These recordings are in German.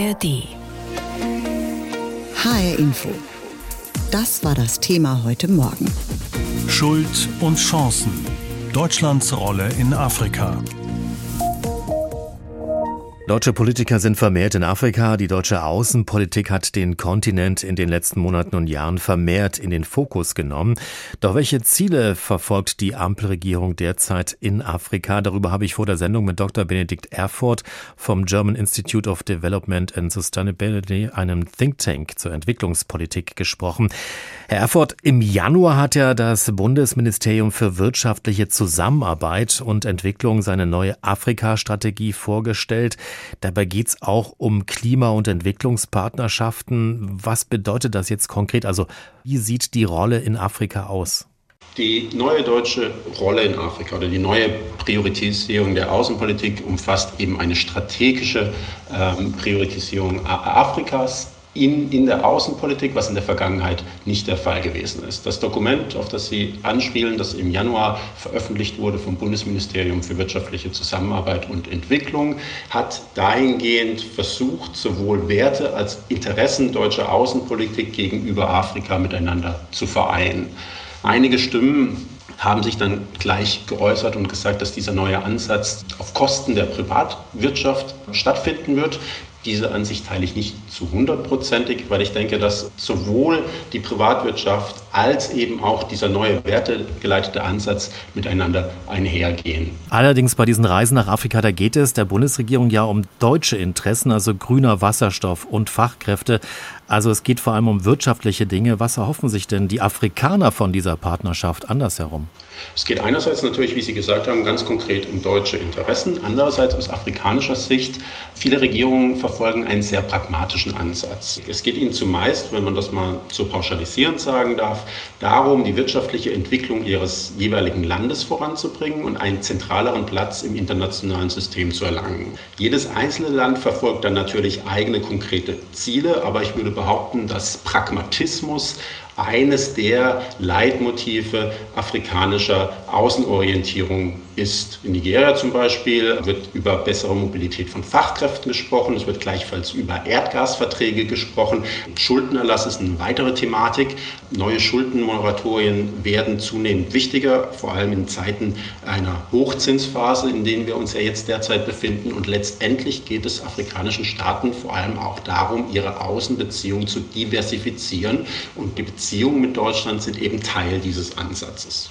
ARD. HR Info. Das war das Thema heute Morgen. Schuld und Chancen. Deutschlands Rolle in Afrika. Deutsche Politiker sind vermehrt in Afrika. Die deutsche Außenpolitik hat den Kontinent in den letzten Monaten und Jahren vermehrt in den Fokus genommen. Doch welche Ziele verfolgt die Ampelregierung derzeit in Afrika? Darüber habe ich vor der Sendung mit Dr. Benedikt Erfurt vom German Institute of Development and Sustainability, einem Think Tank zur Entwicklungspolitik, gesprochen. Herr Erfurt, im Januar hat ja das Bundesministerium für wirtschaftliche Zusammenarbeit und Entwicklung seine neue Afrika-Strategie vorgestellt. Dabei geht es auch um Klima- und Entwicklungspartnerschaften. Was bedeutet das jetzt konkret? Also wie sieht die Rolle in Afrika aus? Die neue deutsche Rolle in Afrika oder die neue Priorisierung der Außenpolitik umfasst eben eine strategische ähm, Priorisierung Afrikas in, in der Außenpolitik, was in der Vergangenheit nicht der Fall gewesen ist. Das Dokument, auf das Sie anspielen, das im Januar veröffentlicht wurde vom Bundesministerium für wirtschaftliche Zusammenarbeit und Entwicklung, hat dahingehend versucht, sowohl Werte als Interessen deutscher Außenpolitik gegenüber Afrika miteinander zu vereinen. Einige Stimmen haben sich dann gleich geäußert und gesagt, dass dieser neue Ansatz auf Kosten der Privatwirtschaft stattfinden wird. Diese Ansicht teile ich nicht zu hundertprozentig, weil ich denke, dass sowohl die Privatwirtschaft als eben auch dieser neue wertegeleitete Ansatz miteinander einhergehen. Allerdings bei diesen Reisen nach Afrika, da geht es der Bundesregierung ja um deutsche Interessen, also grüner Wasserstoff und Fachkräfte. Also es geht vor allem um wirtschaftliche Dinge. Was erhoffen sich denn die Afrikaner von dieser Partnerschaft andersherum? Es geht einerseits natürlich, wie Sie gesagt haben, ganz konkret um deutsche Interessen. Andererseits aus afrikanischer Sicht, viele Regierungen verfolgen einen sehr pragmatischen Ansatz. Es geht ihnen zumeist, wenn man das mal so pauschalisierend sagen darf, darum, die wirtschaftliche Entwicklung ihres jeweiligen Landes voranzubringen und einen zentraleren Platz im internationalen System zu erlangen. Jedes einzelne Land verfolgt dann natürlich eigene konkrete Ziele, aber ich würde behaupten, dass Pragmatismus eines der Leitmotive afrikanischer Außenorientierung ist. In Nigeria zum Beispiel wird über bessere Mobilität von Fachkräften gesprochen. Es wird gleichfalls über Erdgasverträge gesprochen. Schuldenerlass ist eine weitere Thematik. Neue Schuldenmoratorien werden zunehmend wichtiger, vor allem in Zeiten einer Hochzinsphase, in denen wir uns ja jetzt derzeit befinden. Und letztendlich geht es afrikanischen Staaten vor allem auch darum, ihre Außenbeziehungen zu diversifizieren. Und die Beziehungen mit Deutschland sind eben Teil dieses Ansatzes.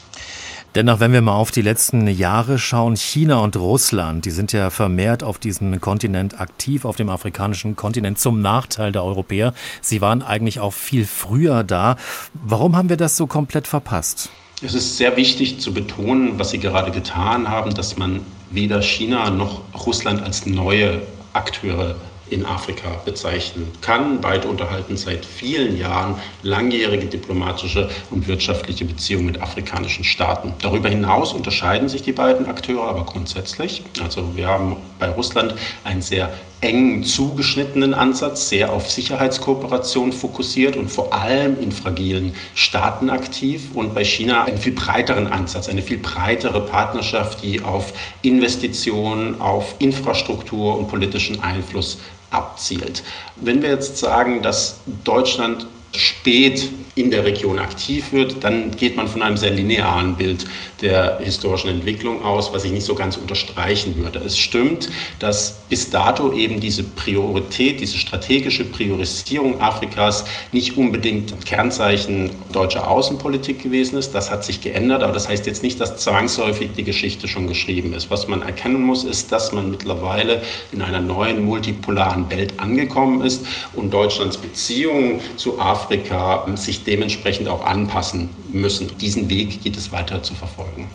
Dennoch, wenn wir mal auf die letzten Jahre schauen, China und Russland, die sind ja vermehrt auf diesem Kontinent aktiv, auf dem afrikanischen Kontinent zum Nachteil der Europäer. Sie waren eigentlich auch viel früher da. Warum haben wir das so komplett verpasst? Es ist sehr wichtig zu betonen, was Sie gerade getan haben, dass man weder China noch Russland als neue Akteure in Afrika bezeichnen kann. Beide unterhalten seit vielen Jahren langjährige diplomatische und wirtschaftliche Beziehungen mit afrikanischen Staaten. Darüber hinaus unterscheiden sich die beiden Akteure aber grundsätzlich. Also wir haben bei Russland einen sehr eng zugeschnittenen Ansatz, sehr auf Sicherheitskooperation fokussiert und vor allem in fragilen Staaten aktiv und bei China einen viel breiteren Ansatz, eine viel breitere Partnerschaft, die auf Investitionen, auf Infrastruktur und politischen Einfluss abzielt. Wenn wir jetzt sagen, dass Deutschland spät in der Region aktiv wird, dann geht man von einem sehr linearen Bild der historischen Entwicklung aus, was ich nicht so ganz unterstreichen würde. Es stimmt, dass bis dato eben diese Priorität, diese strategische Priorisierung Afrikas nicht unbedingt Kernzeichen deutscher Außenpolitik gewesen ist. Das hat sich geändert, aber das heißt jetzt nicht, dass zwangsläufig die Geschichte schon geschrieben ist. Was man erkennen muss, ist, dass man mittlerweile in einer neuen multipolaren Welt angekommen ist und Deutschlands Beziehungen zu Afrika sich dementsprechend auch anpassen müssen. Diesen Weg geht es weiter zu verfolgen.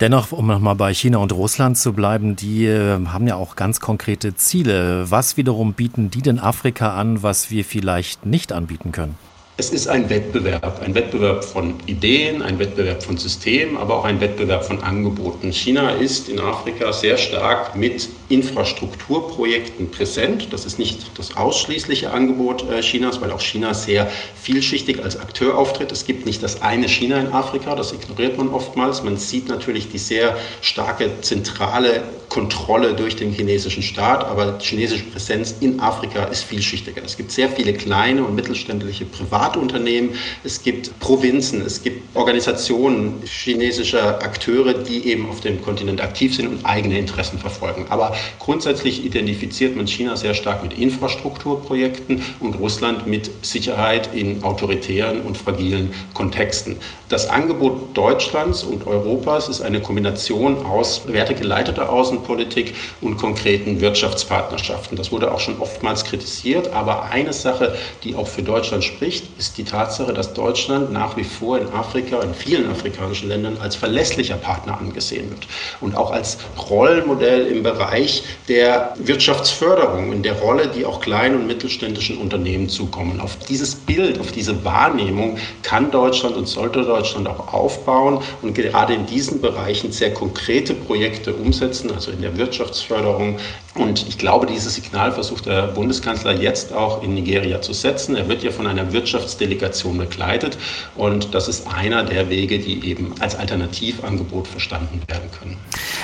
Dennoch, um nochmal bei China und Russland zu bleiben, die äh, haben ja auch ganz konkrete Ziele. Was wiederum bieten die denn Afrika an, was wir vielleicht nicht anbieten können? Es ist ein Wettbewerb, ein Wettbewerb von Ideen, ein Wettbewerb von Systemen, aber auch ein Wettbewerb von Angeboten. China ist in Afrika sehr stark mit Infrastrukturprojekten präsent. Das ist nicht das ausschließliche Angebot äh, Chinas, weil auch China sehr vielschichtig als Akteur auftritt. Es gibt nicht das eine China in Afrika, das ignoriert man oftmals. Man sieht natürlich die sehr starke zentrale Kontrolle durch den chinesischen Staat, aber die chinesische Präsenz in Afrika ist vielschichtiger. Es gibt sehr viele kleine und mittelständische Privatunternehmen, es gibt Provinzen, es gibt Organisationen chinesischer Akteure, die eben auf dem Kontinent aktiv sind und eigene Interessen verfolgen. Aber grundsätzlich identifiziert man China sehr stark mit Infrastrukturprojekten und Russland mit Sicherheit in autoritären und fragilen Kontexten. Das Angebot Deutschlands und Europas ist eine Kombination aus wertegeleiteter Außen Außenpolitik und konkreten Wirtschaftspartnerschaften. Das wurde auch schon oftmals kritisiert, aber eine Sache, die auch für Deutschland spricht, ist die Tatsache, dass Deutschland nach wie vor in Afrika, in vielen afrikanischen Ländern als verlässlicher Partner angesehen wird und auch als Rollmodell im Bereich der Wirtschaftsförderung, in der Rolle, die auch kleinen und mittelständischen Unternehmen zukommen. Auf dieses Bild, auf diese Wahrnehmung kann Deutschland und sollte Deutschland auch aufbauen und gerade in diesen Bereichen sehr konkrete Projekte umsetzen, also in der Wirtschaftsförderung. Und ich glaube, dieses Signal versucht der Bundeskanzler jetzt auch in Nigeria zu setzen. Er wird ja von einer Wirtschaftsdelegation begleitet. Und das ist einer der Wege, die eben als Alternativangebot verstanden werden können.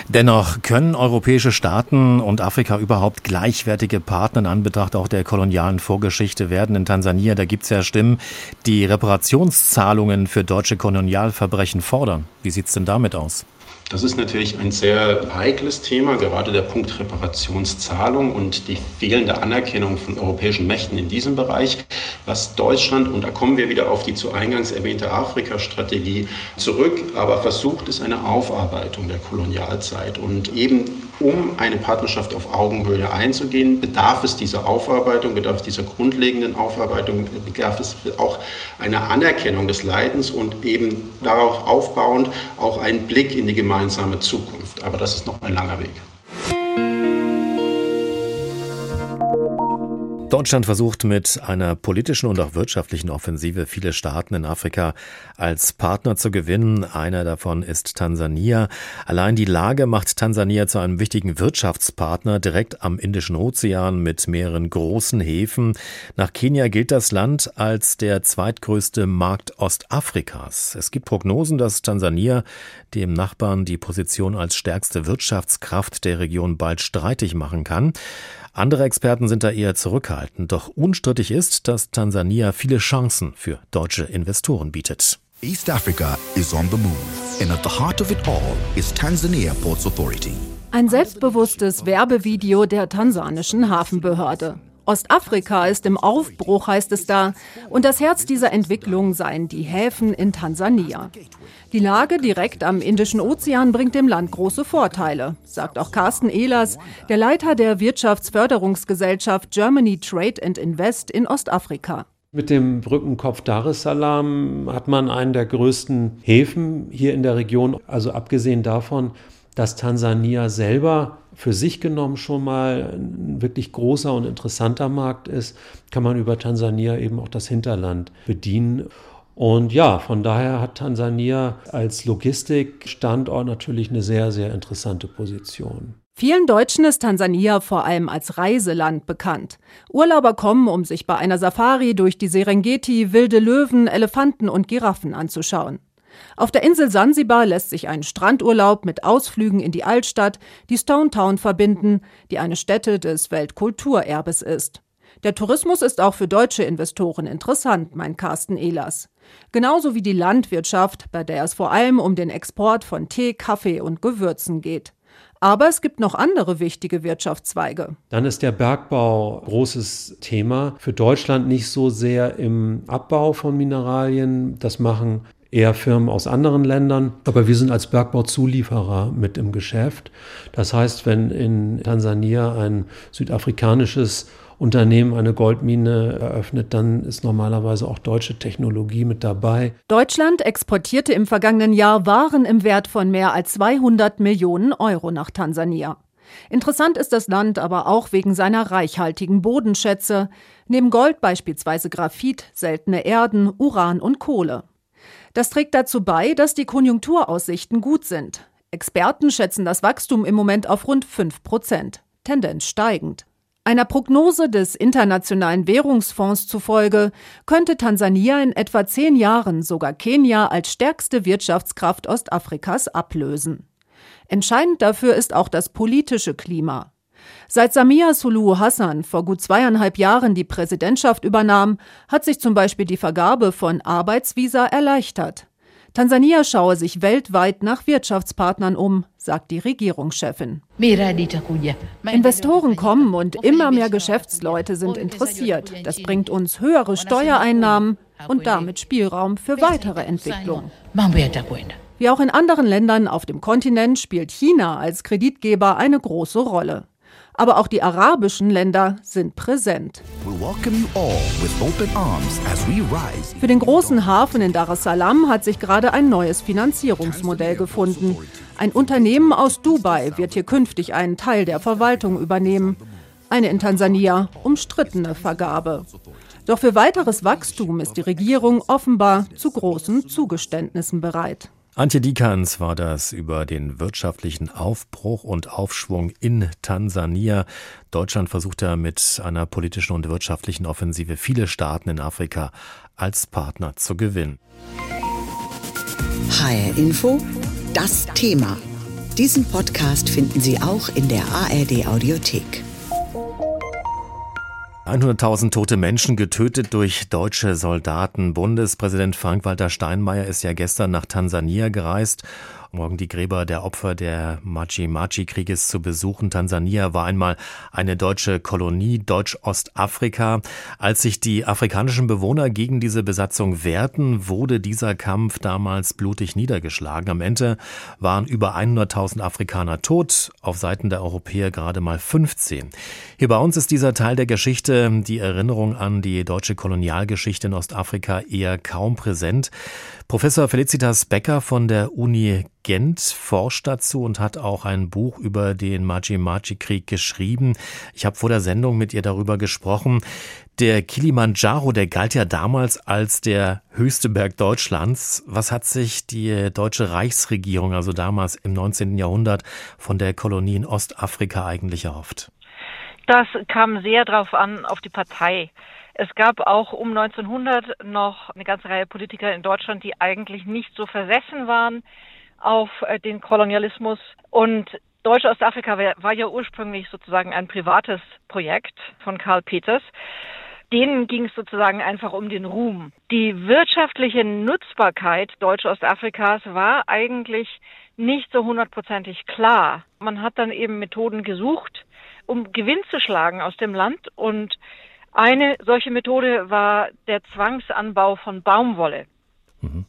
Dennoch können europäische Staaten und Afrika überhaupt gleichwertige Partner in Anbetracht auch der kolonialen Vorgeschichte werden. In Tansania, da gibt es ja Stimmen, die Reparationszahlungen für deutsche Kolonialverbrechen fordern. Wie sieht es denn damit aus? Das ist natürlich ein sehr heikles Thema, gerade der Punkt Reparationszahlung und die fehlende Anerkennung von europäischen Mächten in diesem Bereich, was Deutschland, und da kommen wir wieder auf die zu eingangs erwähnte Afrika-Strategie zurück, aber versucht, ist eine Aufarbeitung der Kolonialzeit. Und eben um eine Partnerschaft auf Augenhöhe einzugehen, bedarf es dieser Aufarbeitung, bedarf es dieser grundlegenden Aufarbeitung, bedarf es auch einer Anerkennung des Leidens und eben darauf aufbauend auch einen Blick in die gemeinsame Zukunft. Aber das ist noch ein langer Weg. Deutschland versucht mit einer politischen und auch wirtschaftlichen Offensive viele Staaten in Afrika als Partner zu gewinnen. Einer davon ist Tansania. Allein die Lage macht Tansania zu einem wichtigen Wirtschaftspartner direkt am Indischen Ozean mit mehreren großen Häfen. Nach Kenia gilt das Land als der zweitgrößte Markt Ostafrikas. Es gibt Prognosen, dass Tansania dem Nachbarn die Position als stärkste Wirtschaftskraft der Region bald streitig machen kann. Andere Experten sind da eher zurückhaltend, doch unstrittig ist, dass Tansania viele Chancen für deutsche Investoren bietet. East Africa is on the move and at the heart of it all is Tanzania Ports Authority. Ein selbstbewusstes Werbevideo der tansanischen Hafenbehörde. Ostafrika ist im Aufbruch, heißt es da, und das Herz dieser Entwicklung seien die Häfen in Tansania. Die Lage direkt am Indischen Ozean bringt dem Land große Vorteile, sagt auch Carsten Ehlers, der Leiter der Wirtschaftsförderungsgesellschaft Germany Trade and Invest in Ostafrika. Mit dem Brückenkopf Dar es Salaam hat man einen der größten Häfen hier in der Region. Also abgesehen davon, dass Tansania selber für sich genommen schon mal ein wirklich großer und interessanter Markt ist, kann man über Tansania eben auch das Hinterland bedienen. Und ja, von daher hat Tansania als Logistikstandort natürlich eine sehr, sehr interessante Position. Vielen Deutschen ist Tansania vor allem als Reiseland bekannt. Urlauber kommen, um sich bei einer Safari durch die Serengeti wilde Löwen, Elefanten und Giraffen anzuschauen. Auf der Insel Sansibar lässt sich ein Strandurlaub mit Ausflügen in die Altstadt, die Stone Town verbinden, die eine Stätte des Weltkulturerbes ist. Der Tourismus ist auch für deutsche Investoren interessant, meint Carsten Ehlers. Genauso wie die Landwirtschaft, bei der es vor allem um den Export von Tee, Kaffee und Gewürzen geht. Aber es gibt noch andere wichtige Wirtschaftszweige. Dann ist der Bergbau großes Thema. Für Deutschland nicht so sehr im Abbau von Mineralien. Das machen eher Firmen aus anderen Ländern. Aber wir sind als Bergbauzulieferer mit im Geschäft. Das heißt, wenn in Tansania ein südafrikanisches Unternehmen eine Goldmine eröffnet, dann ist normalerweise auch deutsche Technologie mit dabei. Deutschland exportierte im vergangenen Jahr Waren im Wert von mehr als 200 Millionen Euro nach Tansania. Interessant ist das Land aber auch wegen seiner reichhaltigen Bodenschätze, neben Gold beispielsweise Graphit, seltene Erden, Uran und Kohle. Das trägt dazu bei, dass die Konjunkturaussichten gut sind. Experten schätzen das Wachstum im Moment auf rund 5 Prozent, Tendenz steigend. Einer Prognose des Internationalen Währungsfonds zufolge könnte Tansania in etwa zehn Jahren sogar Kenia als stärkste Wirtschaftskraft Ostafrikas ablösen. Entscheidend dafür ist auch das politische Klima. Seit Samia Suluhu Hassan vor gut zweieinhalb Jahren die Präsidentschaft übernahm, hat sich zum Beispiel die Vergabe von Arbeitsvisa erleichtert. Tansania schaue sich weltweit nach Wirtschaftspartnern um, sagt die Regierungschefin. Investoren kommen und immer mehr Geschäftsleute sind interessiert. Das bringt uns höhere Steuereinnahmen und damit Spielraum für weitere Entwicklungen. Wie auch in anderen Ländern auf dem Kontinent spielt China als Kreditgeber eine große Rolle. Aber auch die arabischen Länder sind präsent. Für den großen Hafen in Dar es Salaam hat sich gerade ein neues Finanzierungsmodell gefunden. Ein Unternehmen aus Dubai wird hier künftig einen Teil der Verwaltung übernehmen. Eine in Tansania umstrittene Vergabe. Doch für weiteres Wachstum ist die Regierung offenbar zu großen Zugeständnissen bereit. Antje Dikans war das über den wirtschaftlichen Aufbruch und Aufschwung in Tansania. Deutschland versucht ja mit einer politischen und wirtschaftlichen Offensive viele Staaten in Afrika als Partner zu gewinnen. HR Info, das Thema. Diesen Podcast finden Sie auch in der ARD Audiothek. 100.000 tote Menschen getötet durch deutsche Soldaten. Bundespräsident Frank-Walter Steinmeier ist ja gestern nach Tansania gereist morgen die Gräber der Opfer der Machi-Machi-Krieges zu besuchen. Tansania war einmal eine deutsche Kolonie Deutsch-Ostafrika. Als sich die afrikanischen Bewohner gegen diese Besatzung wehrten, wurde dieser Kampf damals blutig niedergeschlagen. Am Ende waren über 100.000 Afrikaner tot, auf Seiten der Europäer gerade mal 15. Hier bei uns ist dieser Teil der Geschichte, die Erinnerung an die deutsche Kolonialgeschichte in Ostafrika, eher kaum präsent. Professor Felicitas Becker von der Uni Gent forscht dazu und hat auch ein Buch über den Maji-Maji-Krieg geschrieben. Ich habe vor der Sendung mit ihr darüber gesprochen. Der Kilimanjaro, der galt ja damals als der höchste Berg Deutschlands. Was hat sich die deutsche Reichsregierung, also damals im 19. Jahrhundert, von der Kolonie in Ostafrika eigentlich erhofft? Das kam sehr darauf an, auf die Partei. Es gab auch um 1900 noch eine ganze Reihe Politiker in Deutschland, die eigentlich nicht so versessen waren auf äh, den Kolonialismus. Und Deutsch-Ostafrika war ja ursprünglich sozusagen ein privates Projekt von Karl Peters. Denen ging es sozusagen einfach um den Ruhm. Die wirtschaftliche Nutzbarkeit Deutsch-Ostafrikas war eigentlich nicht so hundertprozentig klar. Man hat dann eben Methoden gesucht, um Gewinn zu schlagen aus dem Land und eine solche Methode war der Zwangsanbau von Baumwolle. Mhm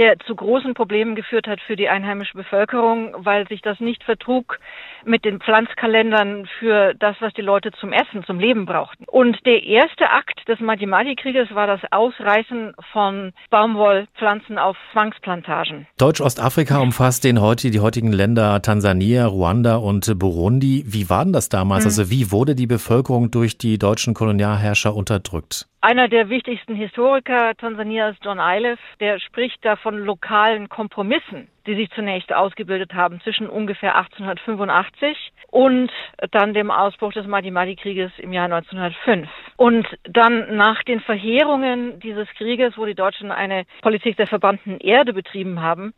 der zu großen Problemen geführt hat für die einheimische Bevölkerung, weil sich das nicht vertrug mit den Pflanzkalendern für das, was die Leute zum Essen, zum Leben brauchten. Und der erste Akt des Madimadi-Krieges war das Ausreißen von Baumwollpflanzen auf Zwangsplantagen. Deutsch-Ostafrika umfasst den heute, die heutigen Länder Tansania, Ruanda und Burundi. Wie war denn das damals? Mhm. Also wie wurde die Bevölkerung durch die deutschen Kolonialherrscher unterdrückt? Einer der wichtigsten Historiker Tansanias, John Eilef, der spricht da von lokalen Kompromissen, die sich zunächst ausgebildet haben zwischen ungefähr 1885 und dann dem Ausbruch des Mahdi-Mahdi-Krieges im Jahr 1905. Und dann nach den Verheerungen dieses Krieges, wo die Deutschen eine Politik der verbannten Erde betrieben haben,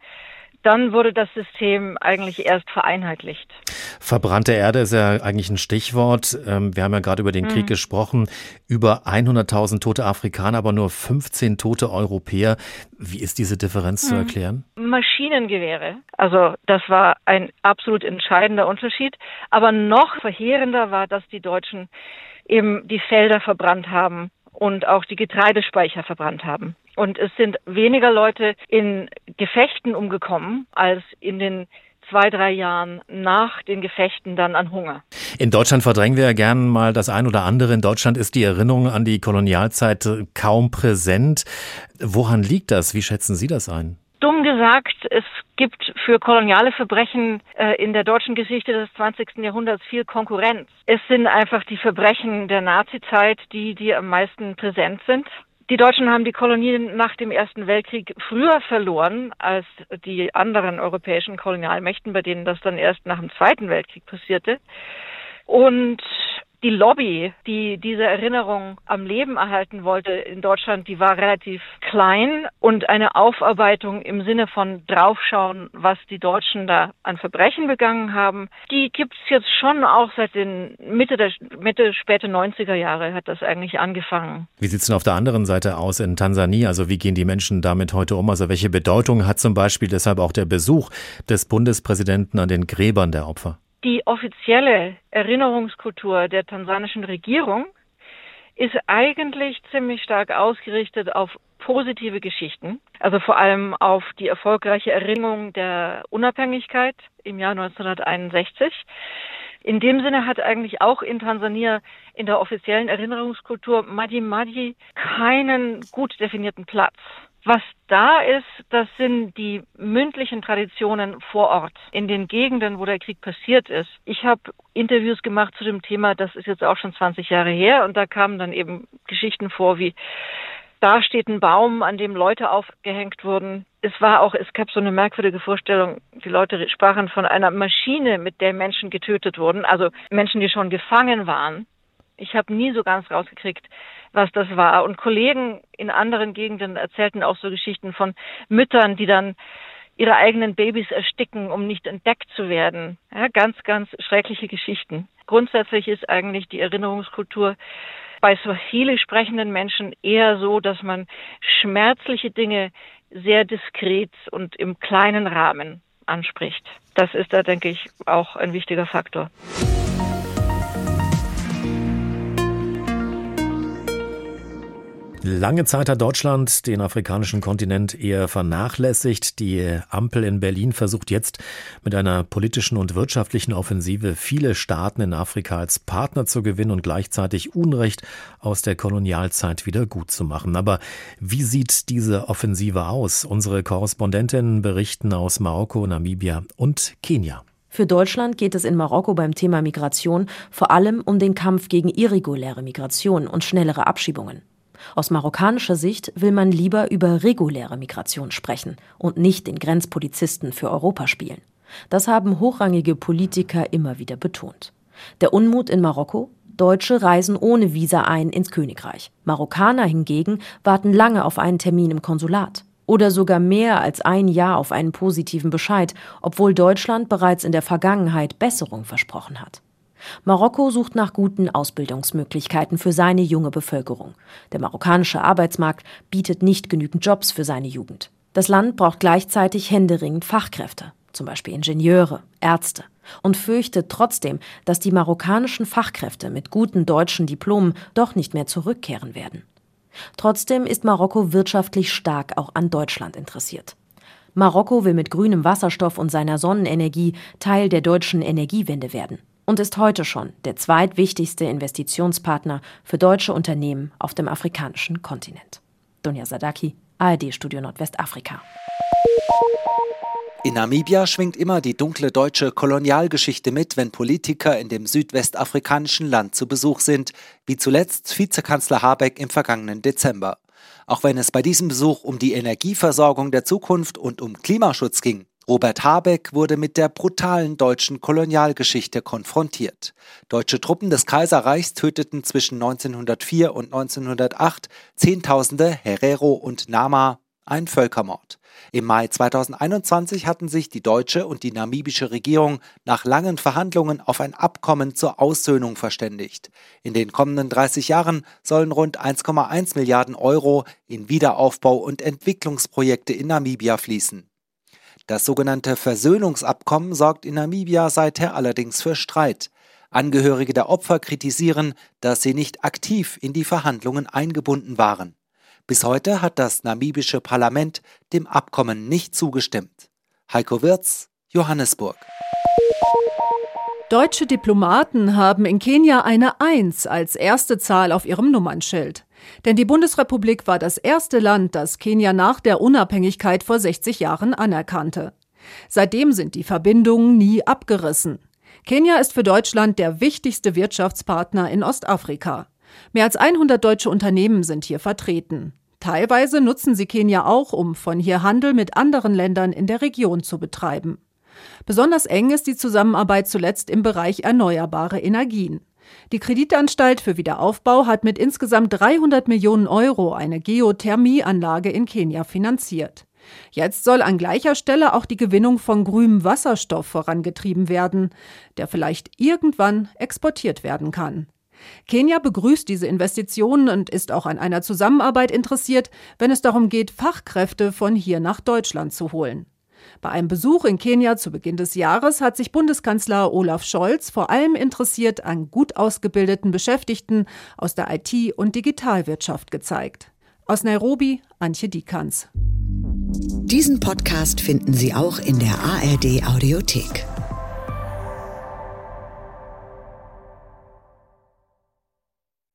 dann wurde das System eigentlich erst vereinheitlicht. Verbrannte Erde ist ja eigentlich ein Stichwort. Ähm, wir haben ja gerade über den Krieg mhm. gesprochen. Über 100.000 tote Afrikaner, aber nur 15 tote Europäer. Wie ist diese Differenz mhm. zu erklären? Maschinengewehre. Also das war ein absolut entscheidender Unterschied. Aber noch verheerender war, dass die Deutschen eben die Felder verbrannt haben und auch die Getreidespeicher verbrannt haben. Und es sind weniger Leute in Gefechten umgekommen als in den zwei, drei Jahren nach den Gefechten dann an Hunger. In Deutschland verdrängen wir ja gern mal das ein oder andere. In Deutschland ist die Erinnerung an die Kolonialzeit kaum präsent. Woran liegt das? Wie schätzen Sie das ein? Dumm gesagt, es gibt für koloniale Verbrechen äh, in der deutschen Geschichte des 20. Jahrhunderts viel Konkurrenz. Es sind einfach die Verbrechen der Nazizeit, die, die am meisten präsent sind. Die Deutschen haben die Kolonien nach dem Ersten Weltkrieg früher verloren als die anderen europäischen Kolonialmächten, bei denen das dann erst nach dem Zweiten Weltkrieg passierte. Und die Lobby, die diese Erinnerung am Leben erhalten wollte in Deutschland, die war relativ klein und eine Aufarbeitung im Sinne von draufschauen, was die Deutschen da an Verbrechen begangen haben, die gibt's jetzt schon auch seit den Mitte der Mitte späte 90er Jahre hat das eigentlich angefangen. Wie sieht's denn auf der anderen Seite aus in Tansania? Also wie gehen die Menschen damit heute um? Also welche Bedeutung hat zum Beispiel deshalb auch der Besuch des Bundespräsidenten an den Gräbern der Opfer? Die offizielle Erinnerungskultur der tansanischen Regierung ist eigentlich ziemlich stark ausgerichtet auf positive Geschichten, also vor allem auf die erfolgreiche Erinnerung der Unabhängigkeit im Jahr 1961. In dem Sinne hat eigentlich auch in Tansania in der offiziellen Erinnerungskultur Madi Madi keinen gut definierten Platz. Was da ist, das sind die mündlichen Traditionen vor Ort, in den Gegenden, wo der Krieg passiert ist. Ich habe Interviews gemacht zu dem Thema, das ist jetzt auch schon 20 Jahre her, und da kamen dann eben Geschichten vor wie da steht ein Baum, an dem Leute aufgehängt wurden. Es war auch, es gab so eine merkwürdige Vorstellung. Die Leute sprachen von einer Maschine, mit der Menschen getötet wurden, also Menschen, die schon gefangen waren. Ich habe nie so ganz rausgekriegt, was das war. Und Kollegen in anderen Gegenden erzählten auch so Geschichten von Müttern, die dann ihre eigenen Babys ersticken, um nicht entdeckt zu werden. Ja, ganz, ganz schreckliche Geschichten. Grundsätzlich ist eigentlich die Erinnerungskultur bei Swahili sprechenden Menschen eher so, dass man schmerzliche Dinge sehr diskret und im kleinen Rahmen anspricht. Das ist da, denke ich, auch ein wichtiger Faktor. Lange Zeit hat Deutschland den afrikanischen Kontinent eher vernachlässigt. Die Ampel in Berlin versucht jetzt mit einer politischen und wirtschaftlichen Offensive viele Staaten in Afrika als Partner zu gewinnen und gleichzeitig Unrecht aus der Kolonialzeit wieder gut zu machen. Aber wie sieht diese Offensive aus? Unsere Korrespondentinnen berichten aus Marokko, Namibia und Kenia. Für Deutschland geht es in Marokko beim Thema Migration vor allem um den Kampf gegen irreguläre Migration und schnellere Abschiebungen. Aus marokkanischer Sicht will man lieber über reguläre Migration sprechen und nicht den Grenzpolizisten für Europa spielen. Das haben hochrangige Politiker immer wieder betont. Der Unmut in Marokko? Deutsche reisen ohne Visa ein ins Königreich. Marokkaner hingegen warten lange auf einen Termin im Konsulat. Oder sogar mehr als ein Jahr auf einen positiven Bescheid, obwohl Deutschland bereits in der Vergangenheit Besserung versprochen hat. Marokko sucht nach guten Ausbildungsmöglichkeiten für seine junge Bevölkerung. Der marokkanische Arbeitsmarkt bietet nicht genügend Jobs für seine Jugend. Das Land braucht gleichzeitig händeringend Fachkräfte, zum Beispiel Ingenieure, Ärzte, und fürchtet trotzdem, dass die marokkanischen Fachkräfte mit guten deutschen Diplomen doch nicht mehr zurückkehren werden. Trotzdem ist Marokko wirtschaftlich stark auch an Deutschland interessiert. Marokko will mit grünem Wasserstoff und seiner Sonnenenergie Teil der deutschen Energiewende werden und ist heute schon der zweitwichtigste Investitionspartner für deutsche Unternehmen auf dem afrikanischen Kontinent. Dunja Sadaki, ARD Studio Nordwestafrika. In Namibia schwingt immer die dunkle deutsche Kolonialgeschichte mit, wenn Politiker in dem südwestafrikanischen Land zu Besuch sind, wie zuletzt Vizekanzler Habeck im vergangenen Dezember. Auch wenn es bei diesem Besuch um die Energieversorgung der Zukunft und um Klimaschutz ging, Robert Habeck wurde mit der brutalen deutschen Kolonialgeschichte konfrontiert. Deutsche Truppen des Kaiserreichs töteten zwischen 1904 und 1908 Zehntausende Herero und Nama, ein Völkermord. Im Mai 2021 hatten sich die deutsche und die namibische Regierung nach langen Verhandlungen auf ein Abkommen zur Aussöhnung verständigt. In den kommenden 30 Jahren sollen rund 1,1 Milliarden Euro in Wiederaufbau und Entwicklungsprojekte in Namibia fließen. Das sogenannte Versöhnungsabkommen sorgt in Namibia seither allerdings für Streit. Angehörige der Opfer kritisieren, dass sie nicht aktiv in die Verhandlungen eingebunden waren. Bis heute hat das namibische Parlament dem Abkommen nicht zugestimmt. Heiko Wirz, Johannesburg. Deutsche Diplomaten haben in Kenia eine Eins als erste Zahl auf ihrem Nummernschild. Denn die Bundesrepublik war das erste Land, das Kenia nach der Unabhängigkeit vor 60 Jahren anerkannte. Seitdem sind die Verbindungen nie abgerissen. Kenia ist für Deutschland der wichtigste Wirtschaftspartner in Ostafrika. Mehr als 100 deutsche Unternehmen sind hier vertreten. Teilweise nutzen sie Kenia auch, um von hier Handel mit anderen Ländern in der Region zu betreiben. Besonders eng ist die Zusammenarbeit zuletzt im Bereich erneuerbare Energien. Die Kreditanstalt für Wiederaufbau hat mit insgesamt 300 Millionen Euro eine Geothermieanlage in Kenia finanziert. Jetzt soll an gleicher Stelle auch die Gewinnung von grünem Wasserstoff vorangetrieben werden, der vielleicht irgendwann exportiert werden kann. Kenia begrüßt diese Investitionen und ist auch an einer Zusammenarbeit interessiert, wenn es darum geht, Fachkräfte von hier nach Deutschland zu holen. Bei einem Besuch in Kenia zu Beginn des Jahres hat sich Bundeskanzler Olaf Scholz vor allem interessiert an gut ausgebildeten Beschäftigten aus der IT- und Digitalwirtschaft gezeigt. Aus Nairobi, Antje Diekanz. Diesen Podcast finden Sie auch in der ARD Audiothek.